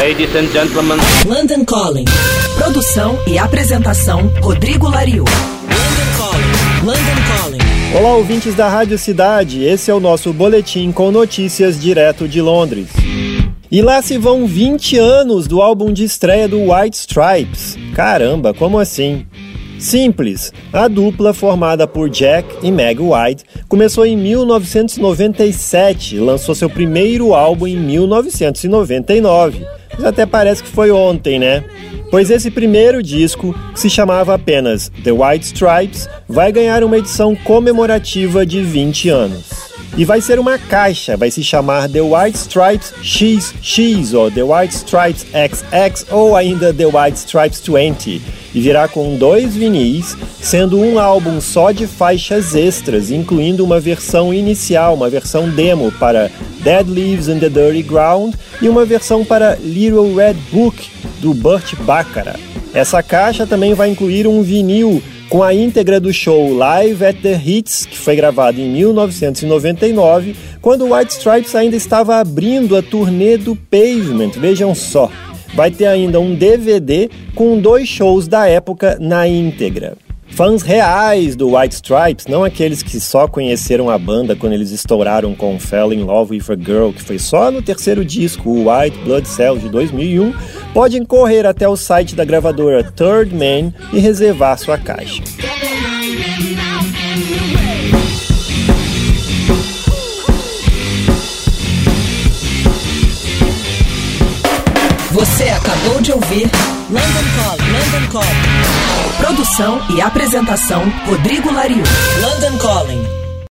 Ladies and gentlemen. London Calling. Produção e apresentação Rodrigo Lariu. London Calling. London Calling. Olá, ouvintes da Rádio Cidade. Esse é o nosso boletim com notícias direto de Londres. E lá se vão 20 anos do álbum de estreia do White Stripes. Caramba, como assim? Simples. A dupla, formada por Jack e Meg White, começou em 1997 e lançou seu primeiro álbum em 1999. Mas até parece que foi ontem, né? Pois esse primeiro disco, que se chamava apenas The White Stripes, vai ganhar uma edição comemorativa de 20 anos. E vai ser uma caixa, vai se chamar The White Stripes XX ou The White Stripes XX ou ainda The White Stripes 20 e virá com dois vinis, sendo um álbum só de faixas extras, incluindo uma versão inicial, uma versão demo para Dead Leaves in the Dirty Ground e uma versão para Little Red Book do Burt Bacharach. Essa caixa também vai incluir um vinil com a íntegra do show Live at the Hits, que foi gravado em 1999, quando White Stripes ainda estava abrindo a turnê do Pavement. Vejam só. Vai ter ainda um DVD com dois shows da época na íntegra. Fãs reais do White Stripes, não aqueles que só conheceram a banda quando eles estouraram com Fell in Love with a Girl, que foi só no terceiro disco, o White Blood Cell de 2001, podem correr até o site da gravadora Third Man e reservar sua caixa. Acabou de ouvir London Calling. London Calling. Produção e apresentação Rodrigo Lariu. London Calling.